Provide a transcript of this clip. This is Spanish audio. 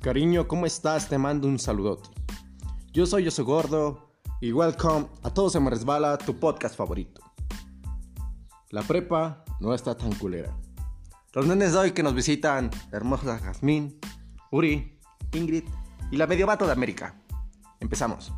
Cariño, ¿cómo estás? Te mando un saludote. Yo soy Yoso Gordo y welcome a Todo se me resbala, tu podcast favorito. La prepa no está tan culera. Los nenes de hoy que nos visitan, hermosa Jazmín, Uri, Ingrid y la mediobato de América. Empezamos.